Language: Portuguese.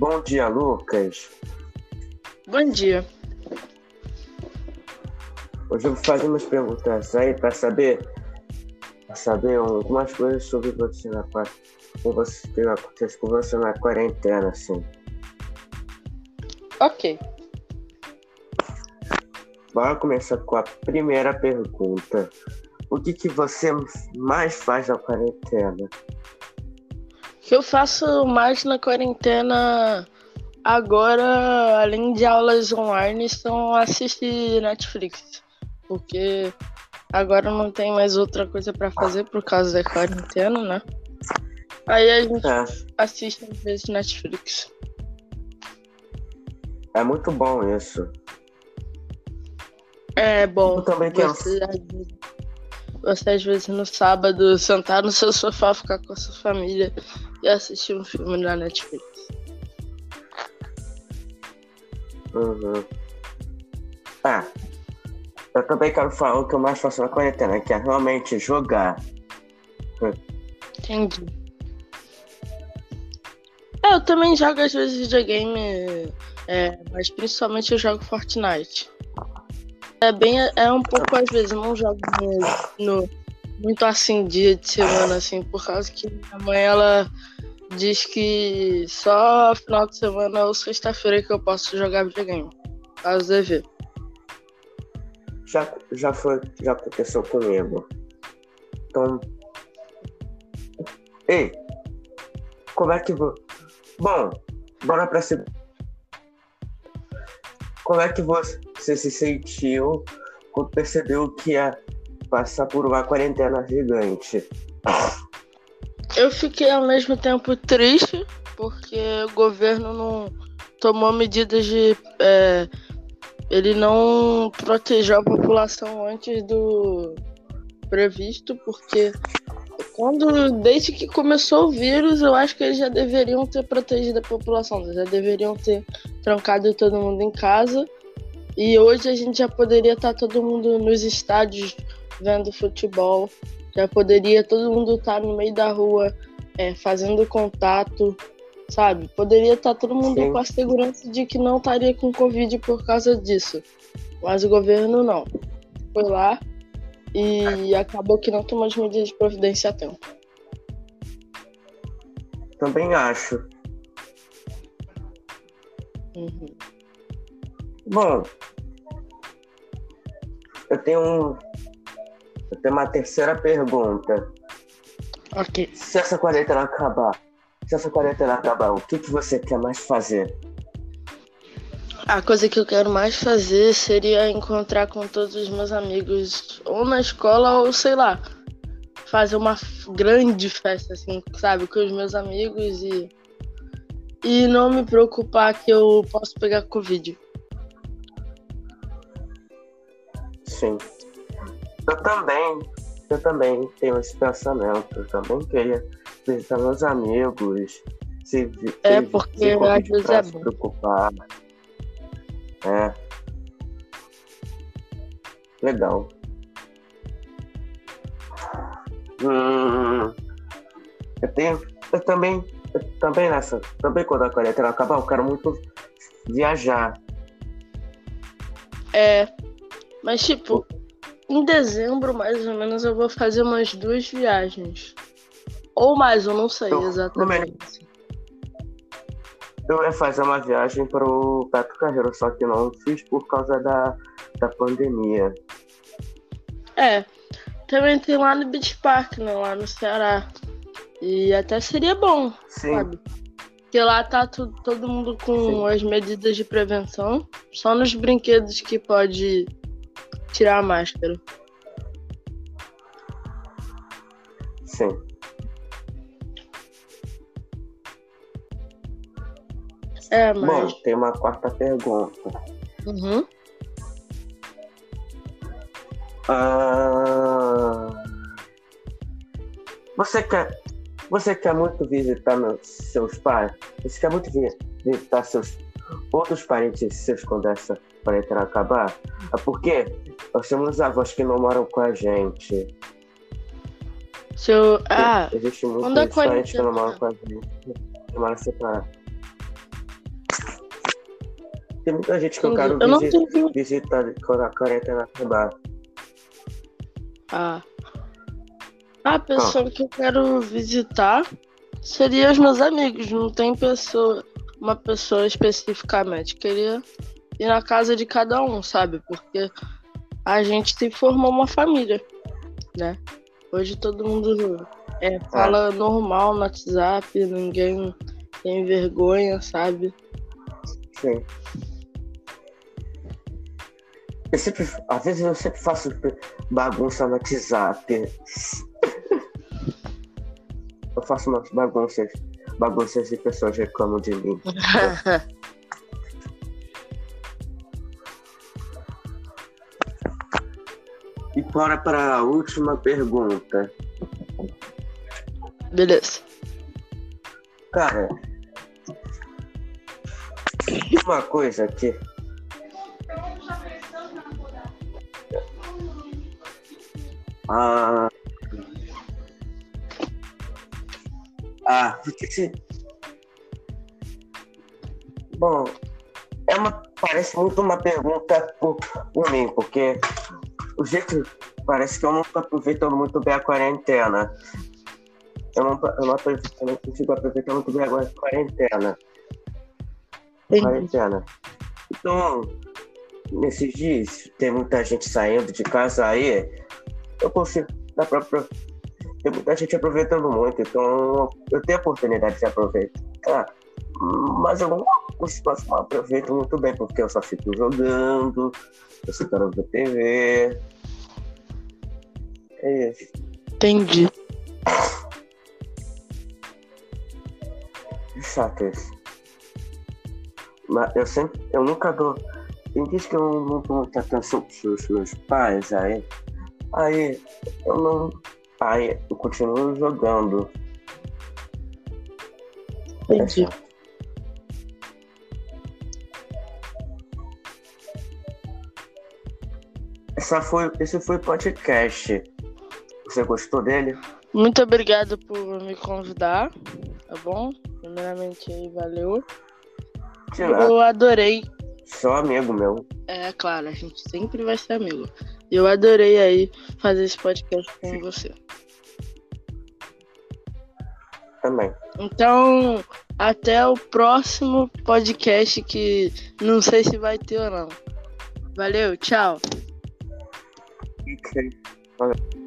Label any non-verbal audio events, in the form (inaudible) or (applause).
Bom dia, Lucas. Bom dia. Hoje eu vou fazer umas perguntas aí para saber, pra saber algumas coisas sobre você na com você que acontece com você na quarentena, assim. Ok. Bora começar com a primeira pergunta. O que, que você mais faz na quarentena? Que eu faço mais na quarentena agora, além de aulas online, são assistir Netflix. Porque agora não tem mais outra coisa para fazer por causa da quarentena, né? Aí a gente é. assiste às vezes Netflix. É muito bom isso. É bom. Eu também quero. Você, você às vezes no sábado sentar no seu sofá, ficar com a sua família e assistir um filme na Netflix. Uhum. Ah, eu também quero falar o que eu mais faço na quarentena, que é realmente jogar. Entendi. É, eu também jogo às vezes videogame, é, mas principalmente eu jogo Fortnite. É bem, é um pouco às vezes, não jogo no, muito assim dia de semana, assim, por causa que minha mãe ela diz que só final de semana ou sexta-feira que eu posso jogar videogame. Caso deve. Já, já foi, já aconteceu comigo. Então. Ei! Como é que. Bom, bora pra segunda como é que você se sentiu quando percebeu que ia passar por uma quarentena gigante? Eu fiquei ao mesmo tempo triste, porque o governo não tomou medidas de. É, ele não protegeu a população antes do previsto, porque quando desde que começou o vírus, eu acho que eles já deveriam ter protegido a população, já deveriam ter trancado todo mundo em casa. E hoje a gente já poderia estar todo mundo nos estádios vendo futebol, já poderia todo mundo estar no meio da rua é, fazendo contato, sabe? Poderia estar todo mundo Sim. com a segurança de que não estaria com Covid por causa disso. Mas o governo não. Foi lá, e acabou que não tomou as medidas de providência a tempo. Também acho. Uhum. Bom, eu tenho um, eu tenho uma terceira pergunta. Ok. Se essa quarentena acabar, se essa quarentena acabar, o que, que você quer mais fazer? A coisa que eu quero mais fazer seria encontrar com todos os meus amigos, ou na escola, ou sei lá, fazer uma grande festa, assim, sabe, com os meus amigos e. E não me preocupar que eu posso pegar Covid. Sim. Eu também, eu também tenho esse pensamento. Eu também queria visitar meus amigos. Se, é, porque se às vezes é bom. preocupar. É. Legal. Hum, eu tenho. Eu também. Eu também nessa. Também quando a quarentena acabar, eu quero muito viajar. É. Mas tipo, em dezembro mais ou menos eu vou fazer umas duas viagens. Ou mais, eu não sei eu, exatamente eu ia fazer uma viagem para o Beto Carreiro, só que não fiz por causa da, da pandemia. É, também tem lá no Beach Park, né, lá no Ceará. E até seria bom, Sim. sabe? Porque lá tá tu, todo mundo com Sim. as medidas de prevenção, só nos brinquedos que pode tirar a máscara. Sim. É, mas... Bom, tem uma quarta pergunta. Uhum. Ah, você quer, você quer muito visitar seus pais? Você quer muito visitar seus outros parentes seus quando essa quarentena acabar? É porque nós temos avós que não moram com a gente. Seu... Ah, Existe muitos parentes que não moram com a gente. Que moram separados. Tem muita gente que eu quero Eu não visi- tenho. visitar quando a quarentena acabar. Ah. A pessoa que eu quero visitar seria os meus amigos. Não tem pessoa, uma pessoa especificamente. Queria ir na casa de cada um, sabe? Porque a gente se formou uma família, né? Hoje todo mundo é, fala normal no WhatsApp, ninguém tem vergonha, sabe? Sim. Eu sempre, às vezes eu sempre faço bagunça no WhatsApp. Eu faço umas bagunças, bagunças e pessoas reclamam de mim. (laughs) bora para a última pergunta. Beleza. Cara, uma coisa que. Ah. Ah, porque se. Bom, é uma. Parece muito uma pergunta por, por mim, porque o jeito. Parece que eu nunca aproveito muito bem a quarentena. Eu não, eu não, eu não consigo aproveitar muito bem agora a quarentena. Entendi. Quarentena. Então, nesses dias, tem muita gente saindo de casa aí. Eu consigo. Pra, apro- tem muita gente aproveitando muito, então eu tenho a oportunidade de aproveitar. Mas eu não consigo não aproveito muito bem, porque eu só fico jogando, eu só quero ver TV. É isso. Entendi. Que chato isso. Mas eu sempre. Eu nunca dou. Tem dias que eu não dou muita atenção pros meus pais, aí. Aí eu não. Aí eu continuo jogando. É Entendi. chato. Essa foi, esse foi o podcast. Você gostou dele? Muito obrigado por me convidar, tá bom? Primeiramente aí, valeu. Eu adorei. Só amigo meu. É claro, a gente sempre vai ser amigo. Eu adorei aí fazer esse podcast com você. Também. Então, até o próximo podcast que não sei se vai ter ou não. Valeu, tchau. Ok. Valeu.